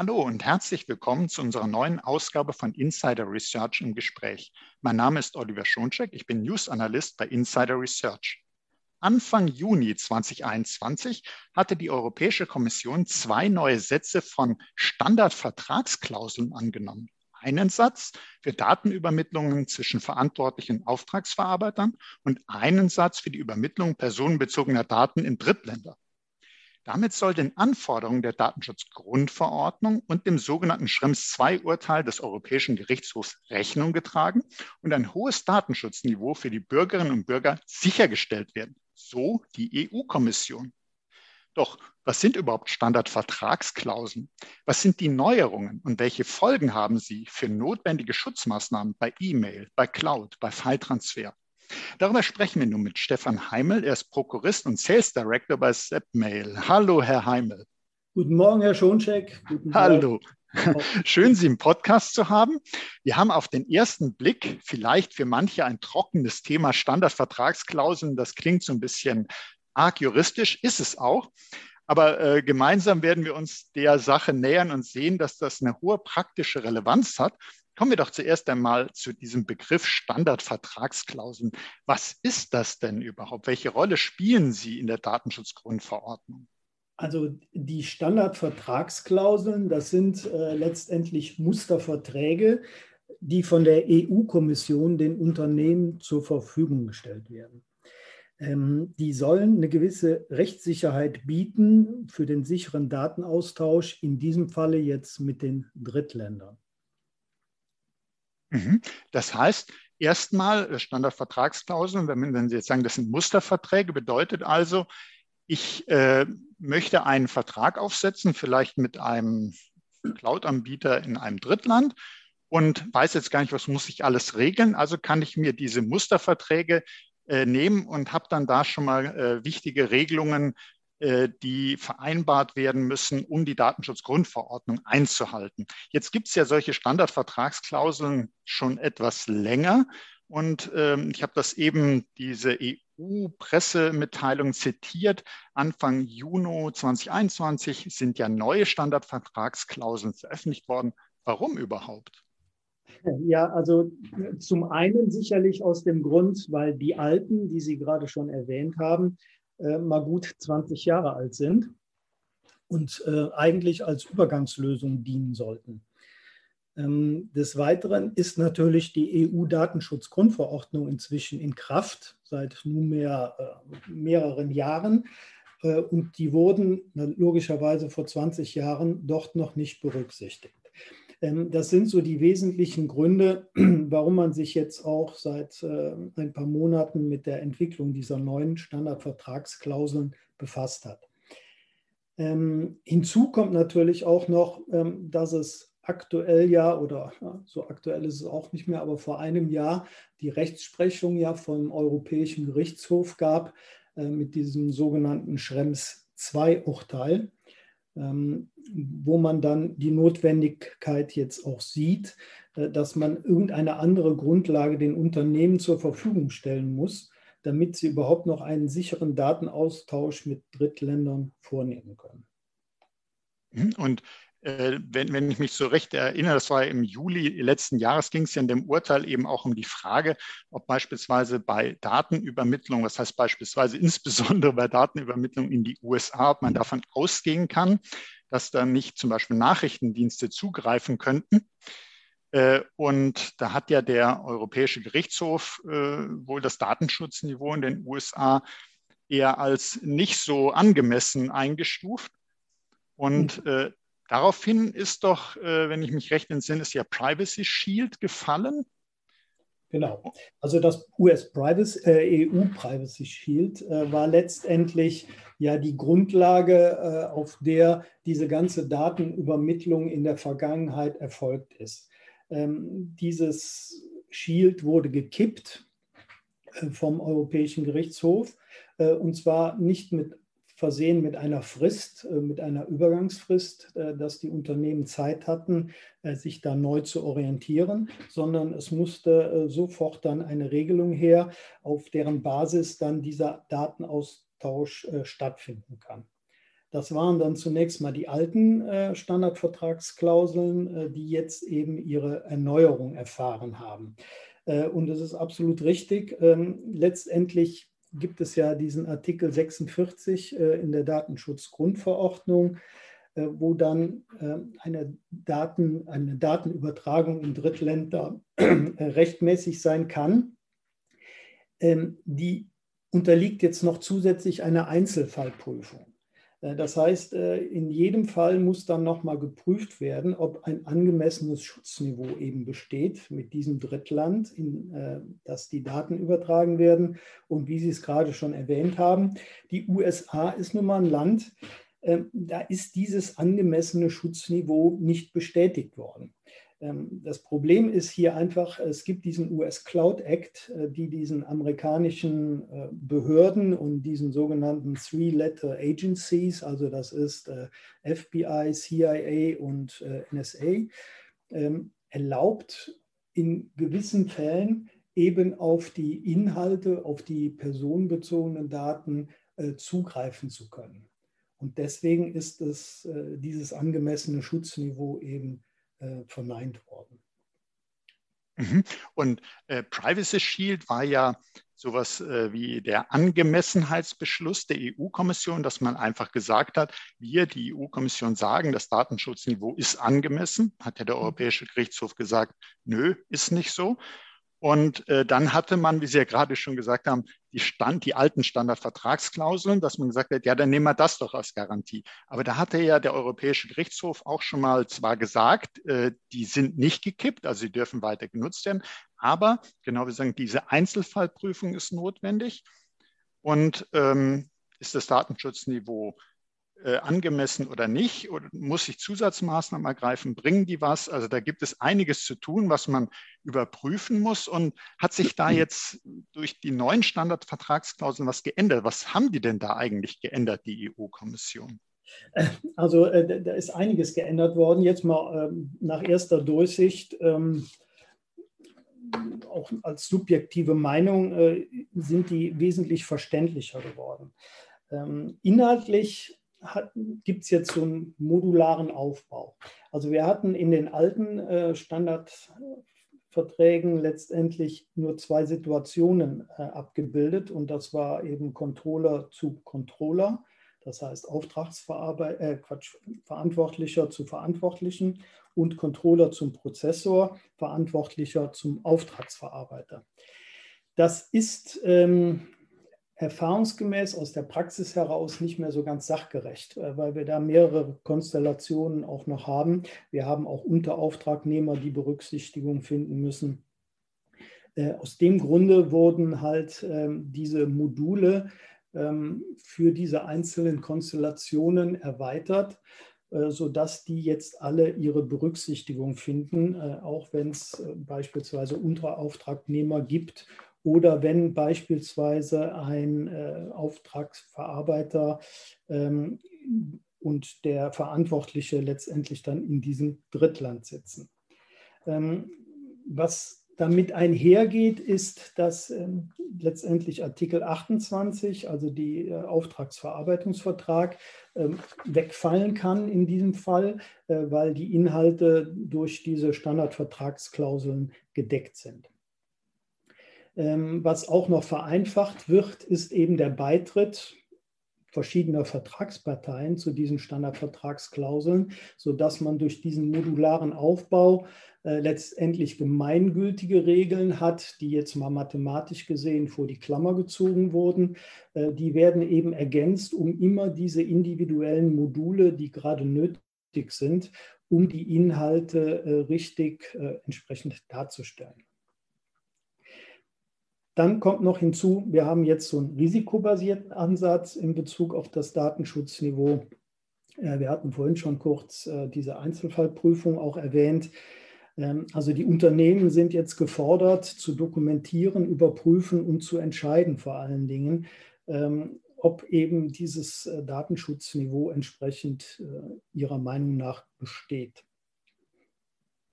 Hallo und herzlich willkommen zu unserer neuen Ausgabe von Insider Research im Gespräch. Mein Name ist Oliver Schoncheck, ich bin News Analyst bei Insider Research. Anfang Juni 2021 hatte die Europäische Kommission zwei neue Sätze von Standardvertragsklauseln angenommen. Einen Satz für Datenübermittlungen zwischen verantwortlichen Auftragsverarbeitern und einen Satz für die Übermittlung personenbezogener Daten in Drittländer. Damit soll den Anforderungen der Datenschutzgrundverordnung und dem sogenannten Schrems II-Urteil des Europäischen Gerichtshofs Rechnung getragen und ein hohes Datenschutzniveau für die Bürgerinnen und Bürger sichergestellt werden. So die EU-Kommission. Doch was sind überhaupt Standardvertragsklauseln? Was sind die Neuerungen und welche Folgen haben sie für notwendige Schutzmaßnahmen bei E-Mail, bei Cloud, bei File-Transfer? Darüber sprechen wir nun mit Stefan Heimel. Er ist Prokurist und Sales Director bei Sepmail. Hallo, Herr Heimel. Guten Morgen, Herr Schoncheck. Guten Hallo. Schön, Sie im Podcast zu haben. Wir haben auf den ersten Blick vielleicht für manche ein trockenes Thema Standardvertragsklauseln. Das klingt so ein bisschen arg juristisch, ist es auch. Aber äh, gemeinsam werden wir uns der Sache nähern und sehen, dass das eine hohe praktische Relevanz hat Kommen wir doch zuerst einmal zu diesem Begriff Standardvertragsklauseln. Was ist das denn überhaupt? Welche Rolle spielen sie in der Datenschutzgrundverordnung? Also die Standardvertragsklauseln, das sind äh, letztendlich Musterverträge, die von der EU-Kommission den Unternehmen zur Verfügung gestellt werden. Ähm, die sollen eine gewisse Rechtssicherheit bieten für den sicheren Datenaustausch, in diesem Falle jetzt mit den Drittländern. Mhm. Das heißt, erstmal äh, Standardvertragsklauseln, wenn, wenn Sie jetzt sagen, das sind Musterverträge, bedeutet also, ich äh, möchte einen Vertrag aufsetzen, vielleicht mit einem Cloud-Anbieter in einem Drittland und weiß jetzt gar nicht, was muss ich alles regeln. Also kann ich mir diese Musterverträge äh, nehmen und habe dann da schon mal äh, wichtige Regelungen die vereinbart werden müssen, um die Datenschutzgrundverordnung einzuhalten. Jetzt gibt es ja solche Standardvertragsklauseln schon etwas länger. Und ähm, ich habe das eben, diese EU-Pressemitteilung zitiert. Anfang Juni 2021 sind ja neue Standardvertragsklauseln veröffentlicht worden. Warum überhaupt? Ja, also zum einen sicherlich aus dem Grund, weil die alten, die Sie gerade schon erwähnt haben, äh, mal gut 20 Jahre alt sind und äh, eigentlich als Übergangslösung dienen sollten. Ähm, des Weiteren ist natürlich die EU-Datenschutzgrundverordnung inzwischen in Kraft seit nunmehr äh, mehreren Jahren. Äh, und die wurden logischerweise vor 20 Jahren dort noch nicht berücksichtigt. Ähm, das sind so die wesentlichen Gründe, warum man sich jetzt auch seit äh, ein paar Monaten mit der Entwicklung dieser neuen Standardvertragsklauseln befasst hat. Ähm, hinzu kommt natürlich auch noch, ähm, dass es aktuell ja, oder so aktuell ist es auch nicht mehr, aber vor einem Jahr die Rechtsprechung ja vom Europäischen Gerichtshof gab äh, mit diesem sogenannten Schrems II-Urteil. Ähm, wo man dann die Notwendigkeit jetzt auch sieht, äh, dass man irgendeine andere Grundlage den Unternehmen zur Verfügung stellen muss, damit sie überhaupt noch einen sicheren Datenaustausch mit Drittländern vornehmen können. Und wenn, wenn ich mich so recht erinnere, das war im Juli letzten Jahres, ging es ja in dem Urteil eben auch um die Frage, ob beispielsweise bei Datenübermittlung, was heißt beispielsweise insbesondere bei Datenübermittlung in die USA, ob man davon ausgehen kann, dass dann nicht zum Beispiel Nachrichtendienste zugreifen könnten. Äh, und da hat ja der Europäische Gerichtshof äh, wohl das Datenschutzniveau in den USA eher als nicht so angemessen eingestuft. Und äh, Daraufhin ist doch, äh, wenn ich mich recht entsinne, ist ja Privacy Shield gefallen. Genau. Also das US Privacy, äh, EU Privacy Shield äh, war letztendlich ja die Grundlage, äh, auf der diese ganze Datenübermittlung in der Vergangenheit erfolgt ist. Ähm, dieses Shield wurde gekippt äh, vom Europäischen Gerichtshof äh, und zwar nicht mit versehen mit einer Frist, äh, mit einer Übergangsfrist, äh, dass die Unternehmen Zeit hatten, äh, sich da neu zu orientieren, sondern es musste sofort dann eine Regelung her, auf deren Basis dann dieser Datenaustausch stattfinden kann. Das waren dann zunächst mal die alten Standardvertragsklauseln, die jetzt eben ihre Erneuerung erfahren haben. Und es ist absolut richtig. Ähm, letztendlich gibt es ja diesen Artikel 46 äh, in der Datenschutzgrundverordnung, äh, wo dann äh, eine, Daten, eine Datenübertragung in Drittländer rechtmäßig sein kann. Ähm, die unterliegt jetzt noch zusätzlich einer Einzelfallprüfung. Äh, das heißt, äh, in jedem Fall muss dann nochmal geprüft werden, ob ein angemessenes Schutzniveau eben besteht mit diesem Drittland, in äh, das die Daten übertragen werden. Und wie Sie es gerade schon erwähnt haben, die USA ist nun mal ein Land, da ist dieses angemessene Schutzniveau nicht bestätigt worden. Ähm, das Problem ist hier einfach, es gibt diesen US Cloud Act, äh, die diesen amerikanischen äh, Behörden und diesen sogenannten Three-Letter Agencies, also das ist äh, FBI, CIA und NSA, ähm, erlaubt in gewissen Fällen eben auf die Inhalte, auf die personenbezogenen Daten zugreifen zu können. Und deswegen ist es dieses angemessene Schutzniveau eben äh, verneint worden. Mhm. Und äh, Privacy Shield war ja sowas äh, wie der Angemessenheitsbeschluss der EU-Kommission, dass man einfach gesagt hat, wir, die EU-Kommission, sagen, das Datenschutzniveau ist angemessen. Hat ja der mhm. Europäische Gerichtshof gesagt, nö, ist nicht so. Und äh, dann hatte man, wie Sie ja gerade schon gesagt haben, die, Stand, die alten Standardvertragsklauseln, dass man gesagt hat, ja, dann nehmen wir das doch als Garantie. Aber da hatte ja der Europäische Gerichtshof auch schon mal zwar gesagt, äh, die sind nicht gekippt, also sie dürfen weiter genutzt werden, aber genau wie sagen, diese Einzelfallprüfung ist notwendig. Und ähm, ist das Datenschutzniveau äh, angemessen oder nicht? Oder muss ich Zusatzmaßnahmen ergreifen? Bringen die was? Also da gibt es einiges zu tun, was man überprüfen muss. Und hat sich da jetzt durch die neuen Standardvertragsklauseln was geändert? Was haben die denn da eigentlich geändert, die EU-Kommission? Äh, also äh, da ist einiges geändert worden. Jetzt mal ähm, nach erster Durchsicht. Ähm, auch als subjektive Meinung äh, sind die wesentlich verständlicher geworden. Ähm, inhaltlich gibt es jetzt so einen modularen Aufbau. Also wir hatten in den alten äh, Standardverträgen letztendlich nur zwei Situationen äh, abgebildet und das war eben Controller zu Controller, das heißt Auftragsverarbeiter, äh, Quatsch, Verantwortlicher zu Verantwortlichen und Controller zum Prozessor, Verantwortlicher zum Auftragsverarbeiter. Das ist ähm, erfahrungsgemäß aus der Praxis heraus nicht mehr so ganz sachgerecht, äh, weil wir da mehrere Konstellationen auch noch haben. Wir haben auch Unterauftragnehmer, die Berücksichtigung finden müssen. Äh, aus dem Grunde wurden halt ähm, diese Module ähm, für diese einzelnen Konstellationen erweitert, äh, sodass die jetzt alle ihre Berücksichtigung finden, auch wenn es beispielsweise Unterauftragnehmer gibt oder wenn beispielsweise ein äh, Auftragsverarbeiter ähm, und der Verantwortliche letztendlich dann in diesem Drittland sitzen. Ähm, was damit einhergeht, ist, dass ähm, letztendlich Artikel 28, also die äh, Auftragsverarbeitungsvertrag, ähm, wegfallen kann in diesem Fall, äh, weil die Inhalte durch diese Standardvertragsklauseln gedeckt sind. Ähm, was auch noch vereinfacht wird, ist eben der Beitritt verschiedener Vertragsparteien zu diesen Standardvertragsklauseln, sodass man durch diesen modularen Aufbau äh, letztendlich gemeingültige Regeln hat, die jetzt mal mathematisch gesehen vor die Klammer gezogen wurden. Äh, die werden eben ergänzt, um immer diese individuellen Module, die gerade nötig sind, um die Inhalte äh, richtig entsprechend darzustellen. Dann kommt noch hinzu, wir haben jetzt so einen risikobasierten Ansatz in Bezug auf das Datenschutzniveau. Äh, wir hatten vorhin schon kurz äh, diese Einzelfallprüfung auch erwähnt. Ähm, also die Unternehmen sind jetzt gefordert zu dokumentieren, überprüfen und zu entscheiden vor allen Dingen, ähm, ob eben dieses äh, Datenschutzniveau entsprechend ihrer Meinung nach besteht.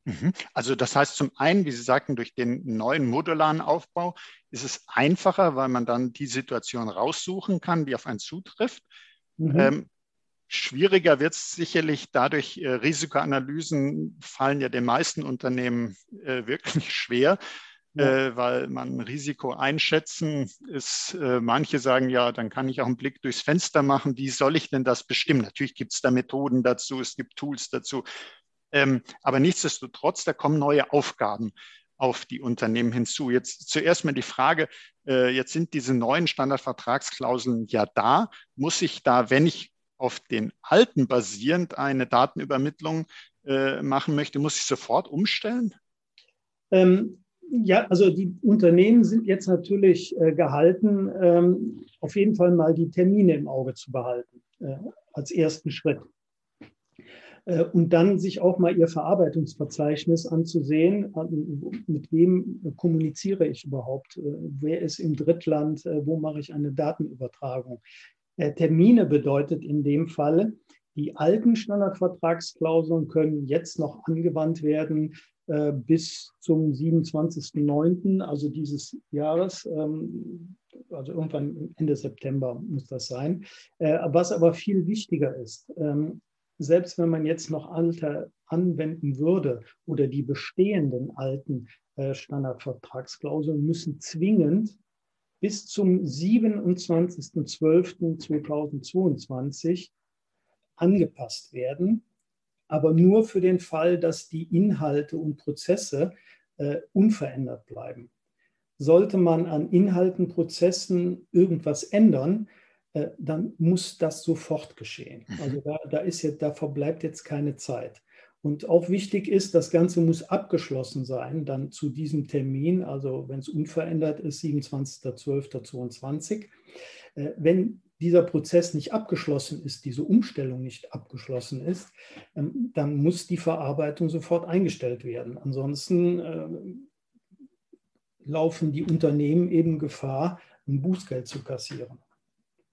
Mhm. Also das heißt zum einen, wie Sie sagten, durch den neuen modularen Aufbau ist es einfacher, weil man dann die Situation raussuchen kann, die auf einen zutrifft. Mhm. Ähm, Schwieriger wird es sicherlich dadurch, äh, Risikoanalysen fallen ja den meisten Unternehmen äh, wirklich schwer, ja. äh, weil man Risiko einschätzen ist. Äh, manche sagen ja, dann kann ich auch einen Blick durchs Fenster machen. Wie soll ich denn das bestimmen? Natürlich gibt es da Methoden dazu, es gibt Tools dazu. Ähm, aber nichtsdestotrotz, da kommen neue Aufgaben auf die Unternehmen hinzu. Jetzt zuerst mal die Frage, äh, jetzt sind diese neuen Standardvertragsklauseln ja da. Muss ich da, wenn ich auf den alten basierend eine Datenübermittlung äh, machen möchte, muss ich sofort umstellen? Ähm, ja, also die Unternehmen sind jetzt natürlich äh, gehalten, ähm, auf jeden Fall mal die Termine im Auge zu behalten, äh, als ersten Schritt. Äh, und dann sich auch mal ihr Verarbeitungsverzeichnis anzusehen, mit wem kommuniziere ich überhaupt, äh, wer ist im Drittland, äh, wo mache ich eine Datenübertragung. Termine bedeutet in dem Fall, die alten Standardvertragsklauseln können jetzt noch angewandt werden bis zum 27.09., also dieses Jahres. Ähm, also irgendwann Ende September muss das sein. Was aber viel wichtiger ist, ähm, selbst wenn man jetzt noch alte anwenden würde oder die bestehenden alten äh, Standardvertragsklauseln müssen zwingend bis zum 27.12.2022 angepasst werden, aber nur für den Fall, dass die Inhalte und Prozesse äh, unverändert bleiben. Sollte man an Inhalten, Prozessen irgendwas ändern, äh, dann muss das sofort geschehen. Mhm. Also da, da, ist jetzt, da verbleibt jetzt keine Zeit. Und auch wichtig ist, das Ganze muss abgeschlossen sein, dann zu diesem Termin, also wenn es unverändert ist, 27.12.22. Äh, wenn dieser Prozess nicht abgeschlossen ist, diese Umstellung nicht abgeschlossen ist, ähm, dann muss die Verarbeitung sofort eingestellt werden. Ansonsten äh, laufen die Unternehmen eben Gefahr, ein Bußgeld zu kassieren.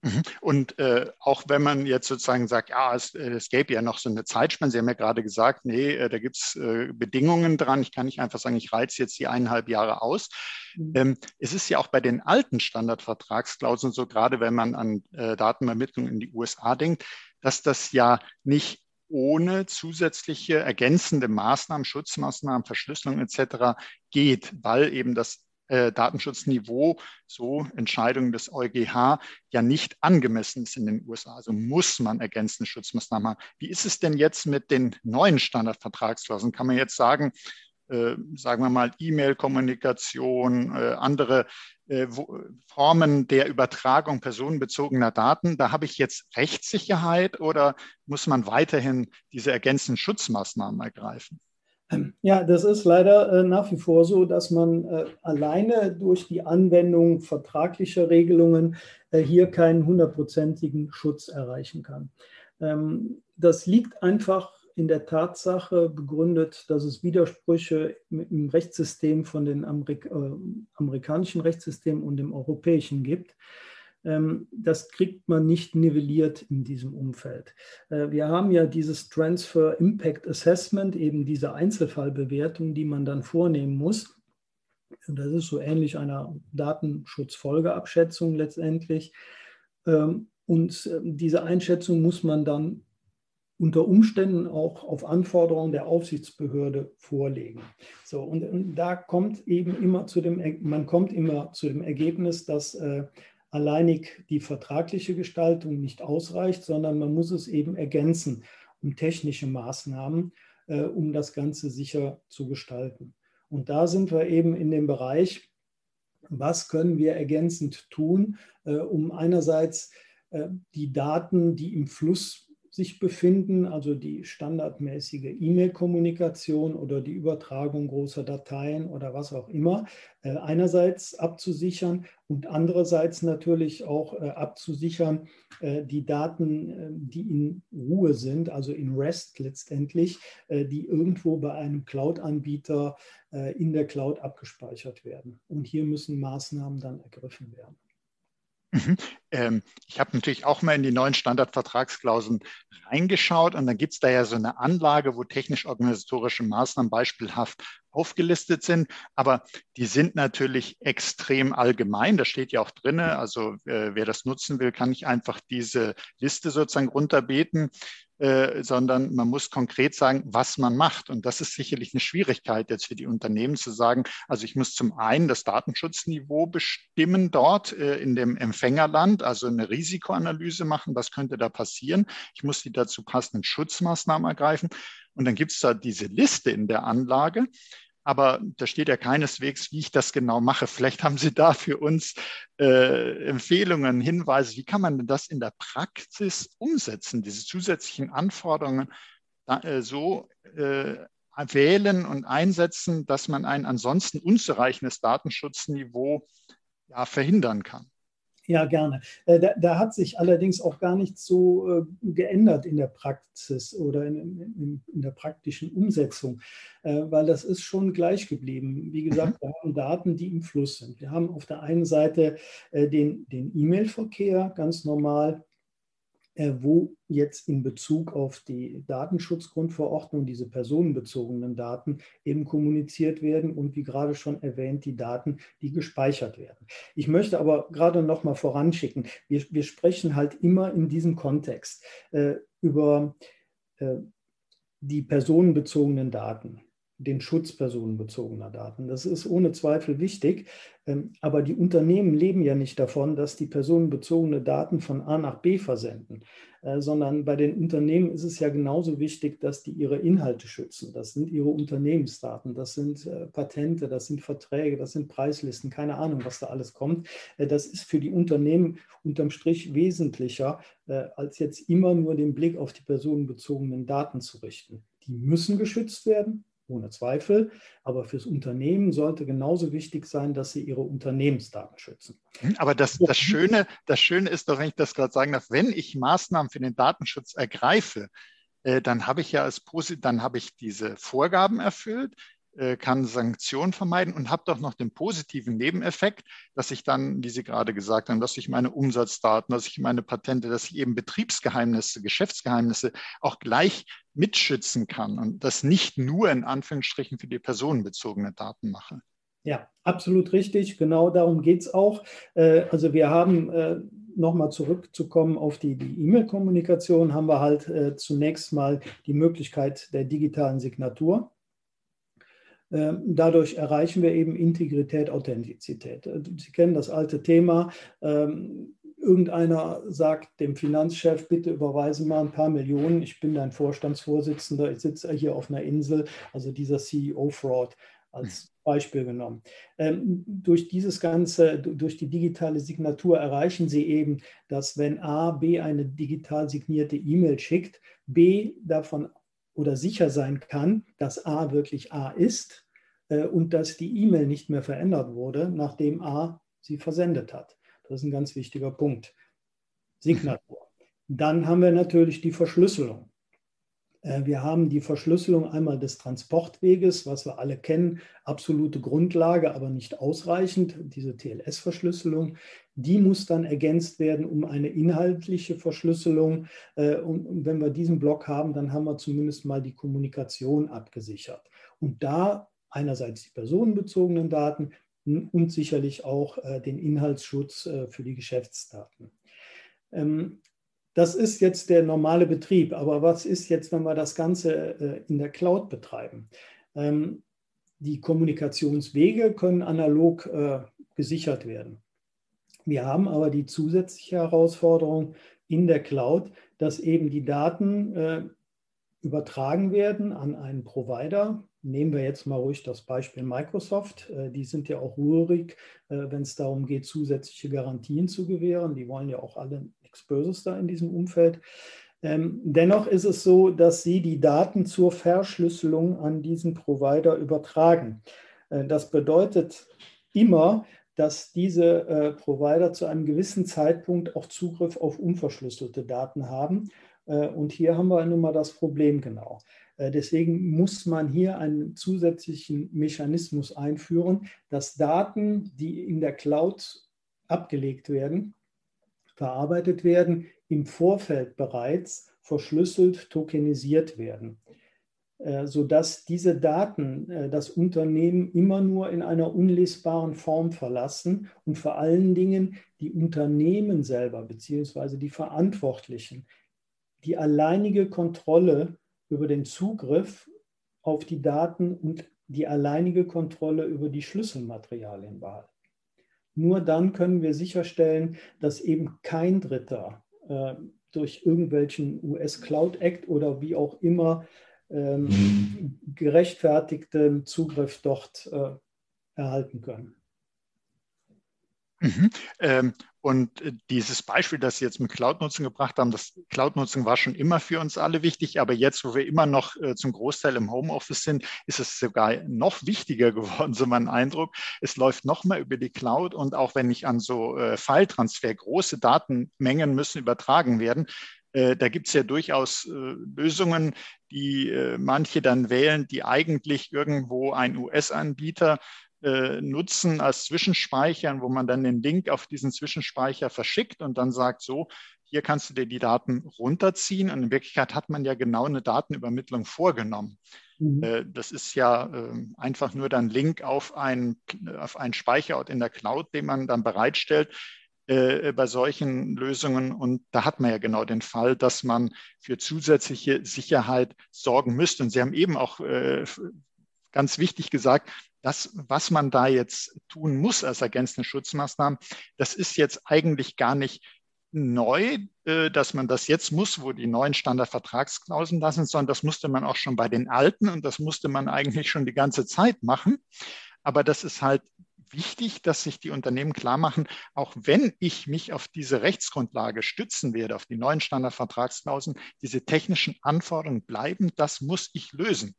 Mhm. Und äh, auch wenn man jetzt sozusagen sagt, ja, es, äh, es gäbe ja noch so eine Zeitspanne, Sie haben ja gerade gesagt, nee, äh, da gibt es äh, Bedingungen dran. Ich kann nicht einfach sagen, ich reize jetzt die eineinhalb Jahre aus. Mhm. Ähm, es ist ja auch bei den alten Standardvertragsklauseln so, gerade wenn man an äh, Datenübermittlung in die USA denkt, dass das ja nicht ohne zusätzliche ergänzende Maßnahmen, Schutzmaßnahmen, Verschlüsselung etc. geht, weil eben das äh, Datenschutzniveau, so Entscheidungen des EuGH, ja nicht angemessen ist in den USA. Also muss man ergänzende Schutzmaßnahmen haben. Wie ist es denn jetzt mit den neuen Standardvertragsklauseln? Kann man jetzt sagen, äh, sagen wir mal, E-Mail-Kommunikation, äh, andere äh, Formen der Übertragung personenbezogener Daten, da habe ich jetzt Rechtssicherheit oder muss man weiterhin diese ergänzenden Schutzmaßnahmen ergreifen? Ja, das ist leider äh, nach wie vor so, dass man äh, alleine durch die Anwendung vertraglicher Regelungen äh, hier keinen hundertprozentigen Schutz erreichen kann. Ähm, das liegt einfach in der Tatsache begründet, dass es Widersprüche im Rechtssystem von den Amerik amerikanischen Rechtssystemen und dem europäischen gibt. Ähm, das kriegt man nicht nivelliert in diesem Umfeld. Äh, wir haben ja dieses Transfer Impact Assessment, eben diese Einzelfallbewertung, die man dann vornehmen muss. Das ist so ähnlich einer Datenschutzfolgeabschätzung letztendlich. Ähm, und äh, diese Einschätzung muss man dann unter Umständen auch auf Anforderungen der Aufsichtsbehörde vorlegen. So, und, da kommt eben immer zu dem, man kommt immer zu dem Ergebnis, dass äh, alleinig die vertragliche Gestaltung nicht ausreicht, sondern man muss es eben ergänzen um technische Maßnahmen, äh, um das Ganze sicher zu gestalten. Und da sind wir eben in dem Bereich, was können wir ergänzend tun, äh, um einerseits äh, die Daten, die im Fluss sich befinden, also die standardmäßige E-Mail-Kommunikation oder die Übertragung großer Dateien oder was auch immer, äh, einerseits abzusichern und andererseits natürlich auch äh, abzusichern äh, die Daten, die in Ruhe sind, also in REST letztendlich, die irgendwo bei einem Cloud-Anbieter in der Cloud abgespeichert werden. Und hier müssen Maßnahmen dann ergriffen werden. Mhm. Ähm, ich habe natürlich auch mal in die neuen Standardvertragsklauseln reingeschaut und dann gibt es da ja so eine Anlage, wo technisch-organisatorische Maßnahmen beispielhaft aufgelistet sind, aber die sind natürlich extrem allgemein. Da steht ja auch drin, also äh, wer das nutzen will, kann nicht einfach diese Liste sozusagen runterbeten. Äh, sondern man muss konkret sagen, was man macht. Und das ist sicherlich eine Schwierigkeit jetzt für die Unternehmen zu sagen, also ich muss zum einen das Datenschutzniveau bestimmen dort äh, in dem Empfängerland, also eine Risikoanalyse machen, was könnte da passieren. Ich muss die dazu passenden Schutzmaßnahmen ergreifen. Und dann gibt es da diese Liste in der Anlage aber da steht ja keineswegs, wie ich das genau mache. Vielleicht haben Sie da für uns äh, Empfehlungen, Hinweise, wie kann man denn das in der Praxis umsetzen, diese zusätzlichen Anforderungen da, äh, so äh, wählen und einsetzen, dass man ein ansonsten unzureichendes Datenschutzniveau ja, verhindern kann. Ja, gerne. Äh, da, da, hat sich allerdings auch gar nichts so äh, geändert in der Praxis oder in, in, in, der praktischen Umsetzung, äh, weil das ist schon gleich geblieben. Wie gesagt, mhm. wir haben Daten, die im Fluss sind. Wir haben auf der einen Seite den, den E-Mail-Verkehr ganz normal wo jetzt in Bezug auf die Datenschutzgrundverordnung diese personenbezogenen Daten eben kommuniziert werden und wie gerade schon erwähnt, die Daten, die gespeichert werden. Ich möchte aber gerade noch mal voranschicken, wir, wir sprechen halt immer in diesem Kontext äh, über äh, die personenbezogenen Daten den Schutz personenbezogener Daten. Das ist ohne Zweifel wichtig, ähm, aber die Unternehmen leben ja nicht davon, dass die personenbezogene Daten von A nach B versenden, äh, sondern bei den Unternehmen ist es ja genauso wichtig, dass die ihre Inhalte schützen. Das sind ihre Unternehmensdaten, das sind äh, Patente, das sind Verträge, das sind Preislisten, keine Ahnung, was da alles kommt. Äh, das ist für die Unternehmen unterm Strich wesentlicher, als jetzt immer nur den Blick auf die personenbezogenen Daten zu richten. Die müssen geschützt werden, ohne Zweifel. Aber fürs Unternehmen sollte genauso wichtig sein, dass sie ihre Unternehmensdaten schützen. Hm, aber das, das, Schöne, das Schöne ist doch, wenn ich das gerade sagen darf, wenn ich Maßnahmen für den Datenschutz ergreife, äh, dann habe ich ja als dann habe ich diese Vorgaben erfüllt, kann Sanktionen vermeiden und habe doch noch den positiven Nebeneffekt, dass ich dann, wie Sie gerade gesagt haben, dass ich meine Umsatzdaten, dass ich meine Patente, dass ich eben Betriebsgeheimnisse, Geschäftsgeheimnisse auch gleich mitschützen kann und das nicht nur in Anführungsstrichen für die personenbezogene Daten mache. Ja, absolut richtig. Genau darum geht es auch. Äh, also wir haben äh, nochmal zurückzukommen auf die E-Mail-Kommunikation, haben wir halt zunächst mal die Möglichkeit der digitalen Signatur. Ähm, dadurch erreichen wir eben Integrität, Authentizität. Äh, Sie kennen das alte Thema. Ähm, irgendeiner sagt dem Finanzchef, bitte überweise mal ein paar Millionen. Ich bin dein Vorstandsvorsitzender, ich sitze hier auf einer Insel, also dieser CEO-Fraud als hm. Beispiel genommen. Ähm, durch dieses Ganze, durch die digitale Signatur erreichen Sie eben, dass wenn A, B eine digital signierte E-Mail schickt, B davon oder sicher sein kann, dass A wirklich A ist äh, und dass die E-Mail nicht mehr verändert wurde, nachdem A sie versendet hat. Das ist ein ganz wichtiger Punkt. Signatur. Dann haben wir natürlich die Verschlüsselung. Äh, wir haben die Verschlüsselung einmal des Transportweges, was wir alle kennen, absolute Grundlage, aber nicht ausreichend, diese TLS-Verschlüsselung. Die muss dann ergänzt werden um eine inhaltliche Verschlüsselung. Äh, und wenn wir diesen Block haben, dann haben wir zumindest mal die Kommunikation abgesichert. Und da einerseits die personenbezogenen Daten und sicherlich auch äh, den Inhaltsschutz für die Geschäftsdaten. Das ist jetzt der normale Betrieb, aber was ist jetzt, wenn wir das Ganze äh, in der Cloud betreiben? Ähm, die Kommunikationswege können analog gesichert werden. Wir haben aber die zusätzliche Herausforderung in der Cloud, dass eben die Daten übertragen werden an einen Provider, Nehmen wir jetzt mal ruhig das Beispiel Microsoft. Äh, die sind ja auch rührig, äh, wenn es darum geht, zusätzliche Garantien zu gewähren. Die wollen ja auch alle nichts Böses da in diesem Umfeld. Ähm, dennoch ist es so, dass sie die Daten zur Verschlüsselung an diesen Provider übertragen. Äh, das bedeutet immer, dass diese Provider zu einem gewissen Zeitpunkt auch Zugriff auf unverschlüsselte Daten haben. Und hier haben wir nun mal das Problem genau. Äh, deswegen muss man hier einen zusätzlichen Mechanismus einführen, dass Daten, die in der Cloud abgelegt werden, verarbeitet werden, im Vorfeld bereits verschlüsselt tokenisiert werden, äh, sodass diese Daten äh, das Unternehmen immer nur in einer unlesbaren Form verlassen und vor allen Dingen die Unternehmen selber bzw. die Verantwortlichen die alleinige Kontrolle über den Zugriff auf die Daten und die alleinige Kontrolle über die Schlüsselmaterialien behalten. Nur dann können wir sicherstellen, dass eben kein Dritter äh, durch irgendwelchen US Cloud Act oder wie auch immer ähm, gerechtfertigten Zugriff dort äh, erhalten können. Mhm. Ähm, und äh, dieses Beispiel, das Sie jetzt mit Cloud-Nutzung gebracht haben, das Cloud-Nutzung war schon immer für uns alle wichtig, aber jetzt, wo wir immer noch äh, zum Großteil im Homeoffice sind, ist es sogar noch wichtiger geworden, so mein Eindruck. Es läuft noch mal über die Cloud und auch wenn ich an so äh, File-Transfer, große Datenmengen müssen übertragen werden, äh, da gibt es ja durchaus äh, Lösungen, die äh, manche dann wählen, die eigentlich irgendwo ein US-Anbieter äh, nutzen als Zwischenspeichern, wo man dann den Link auf diesen Zwischenspeicher verschickt und dann sagt, so, hier kannst du dir die Daten runterziehen. Und in Wirklichkeit hat man ja genau eine Datenübermittlung vorgenommen. Mhm. Äh, das ist ja ähm, einfach nur dann Link auf einen, auf einen Speicherort in der Cloud, den man dann bereitstellt äh, bei solchen Lösungen. Und da hat man ja genau den Fall, dass man für zusätzliche Sicherheit sorgen müsste. Und Sie haben eben auch ganz wichtig gesagt, das, was man da jetzt tun muss als ergänzende Schutzmaßnahmen, das ist jetzt eigentlich gar nicht neu, äh, dass man das jetzt muss, wo die neuen Standardvertragsklauseln da sind, sondern das musste man auch schon bei den alten und das musste man eigentlich schon die ganze Zeit machen. Aber das ist halt wichtig, dass sich die Unternehmen klar machen, auch wenn ich mich auf diese Rechtsgrundlage stützen werde, auf die neuen Standardvertragsklauseln, diese technischen Anforderungen bleiben, das muss ich lösen.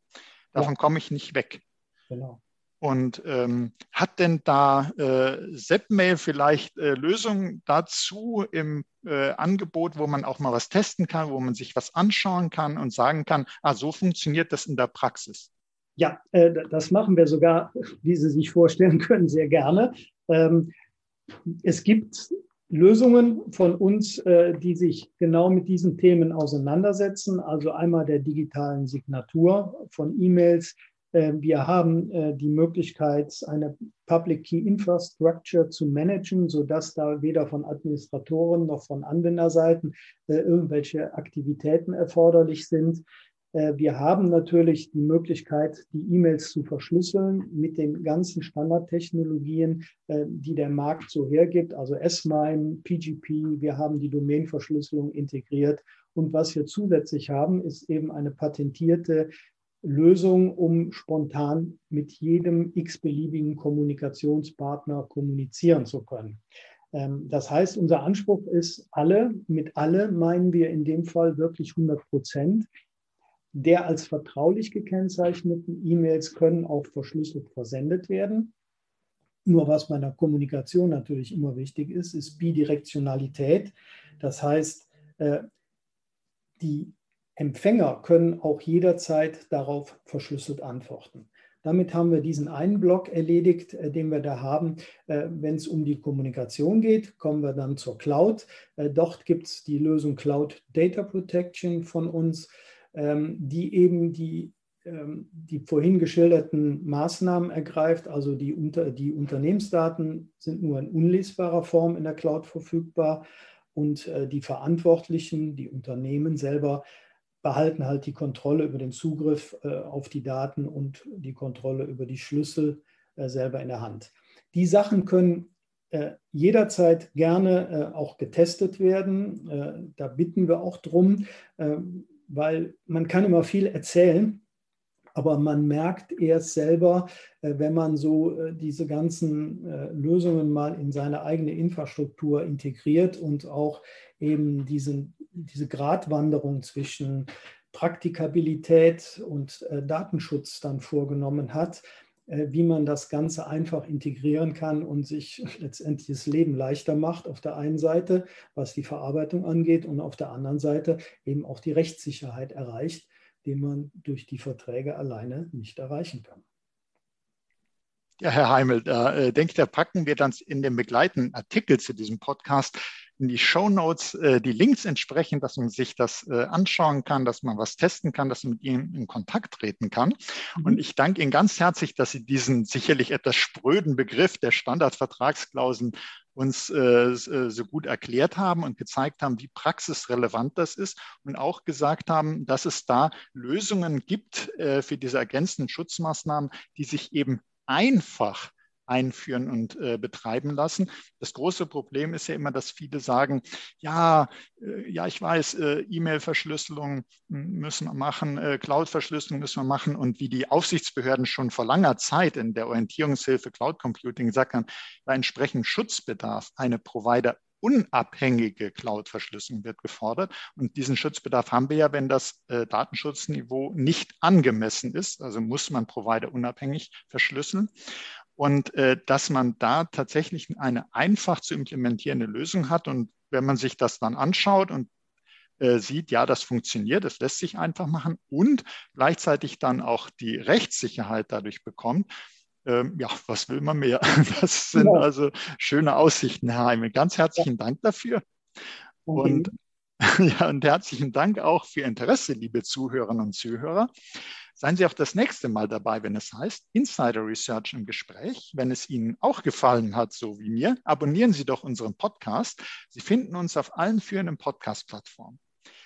Davon ja. komme ich nicht weg. Genau. Und ähm, hat denn da äh, Zepmail vielleicht äh, Lösungen dazu im äh, Angebot, wo man auch mal was testen kann, wo man sich was anschauen kann und sagen kann, ah, so funktioniert das in der Praxis? Ja, äh, das machen wir sogar, wie Sie sich vorstellen können, sehr gerne. Ähm, es gibt Lösungen von uns, äh, die sich genau mit diesen Themen auseinandersetzen. Also einmal der digitalen Signatur von E-Mails wir haben äh, die Möglichkeit, eine Public Key Infrastructure zu managen, sodass da weder von Administratoren noch von Anwenderseiten äh, irgendwelche Aktivitäten erforderlich sind. Wir haben natürlich die Möglichkeit, die E-Mails zu verschlüsseln mit den ganzen Standardtechnologien, die der Markt so hergibt, also S-MIME, PGP. Wir haben die Domainverschlüsselung integriert. Und was wir zusätzlich haben, ist eben eine patentierte Lösung, um spontan mit jedem x-beliebigen Kommunikationspartner kommunizieren zu können. Ähm, das heißt, unser Anspruch ist, alle, mit alle meinen wir in dem Fall wirklich 100 Prozent. Der als vertraulich gekennzeichneten E-Mails können auch verschlüsselt versendet werden. Nur was bei der Kommunikation natürlich immer wichtig ist, ist Bidirektionalität. Das heißt, äh, die Empfänger können auch jederzeit darauf verschlüsselt antworten. Damit haben wir diesen einen Block erledigt, äh, den wir da haben. Äh, wenn es um die Kommunikation geht, kommen wir dann zur Cloud. Äh, dort gibt es die Lösung Cloud Data Protection von uns, ähm, die eben die, ähm, die vorhin geschilderten Maßnahmen ergreift. Also die, unter, die Unternehmensdaten sind nur in unlesbarer Form in der Cloud verfügbar und die Verantwortlichen, die Unternehmen selber, behalten halt die Kontrolle über den Zugriff äh, auf die Daten und die Kontrolle über die Schlüssel äh, selber in der Hand. Die Sachen können äh, jederzeit gerne auch getestet werden. da bitten wir auch drum, weil man kann immer viel erzählen, aber man merkt erst selber, wenn man so diese ganzen Lösungen mal in seine eigene Infrastruktur integriert und auch eben diesen diese Gratwanderung zwischen Praktikabilität und äh, Datenschutz dann vorgenommen hat, äh, wie man das Ganze einfach integrieren kann und sich letztendlich das Leben leichter macht, auf der einen Seite, was die Verarbeitung angeht, und auf der anderen Seite eben auch die Rechtssicherheit erreicht, die man durch die Verträge alleine nicht erreichen kann. Ja, Herr Heimel, da äh, denke ich, da packen wir dann in dem begleitenden Artikel zu diesem Podcast in die Show Notes äh, die Links entsprechend, dass man sich das äh, anschauen kann, dass man was testen kann, dass man mit Ihnen in Kontakt treten kann. Mhm. Und ich danke Ihnen ganz herzlich, dass Sie diesen sicherlich etwas spröden Begriff der Standardvertragsklauseln uns äh, äh, so gut erklärt haben und gezeigt haben, wie praxisrelevant das ist und auch gesagt haben, dass es da Lösungen gibt äh, für diese ergänzenden Schutzmaßnahmen, die sich eben einfach einführen und äh, betreiben lassen. Das große Problem ist ja immer, dass viele sagen, ja, äh, ja, ich weiß, äh, E-Mail-Verschlüsselung müssen wir machen, äh, Cloud-Verschlüsselung müssen wir machen und wie die Aufsichtsbehörden schon vor langer Zeit in der Orientierungshilfe Cloud Computing gesagt haben, bei entsprechendem Schutzbedarf eine Provider unabhängige Cloud-Verschlüsselung wird gefordert. Und diesen Schutzbedarf haben wir ja, wenn das äh, Datenschutzniveau nicht angemessen ist. Also muss man Provider unabhängig verschlüsseln und äh, dass man da tatsächlich eine einfach zu implementierende Lösung hat. Und wenn man sich das dann anschaut und äh, sieht, ja, das funktioniert, das lässt sich einfach machen und gleichzeitig dann auch die Rechtssicherheit dadurch bekommt, ähm, ja, was will man mehr? Das sind ja. also schöne Aussichten, Herr Heime. Ganz herzlichen Dank dafür. Und, ja, und herzlichen Dank auch für Ihr Interesse, liebe Zuhörerinnen und Zuhörer. Seien Sie auch das nächste Mal dabei, wenn es heißt Insider Research im Gespräch. Wenn es Ihnen auch gefallen hat, so wie mir, abonnieren Sie doch unseren Podcast. Sie finden uns auf allen führenden Podcast-Plattformen.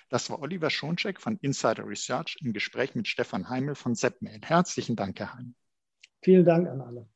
Das war Oliver Schoncheck von Insider Research im Gespräch mit Stefan Heimel von ZepMail. Herzlichen Dank, Herr Heimel. Vielen Dank an alle.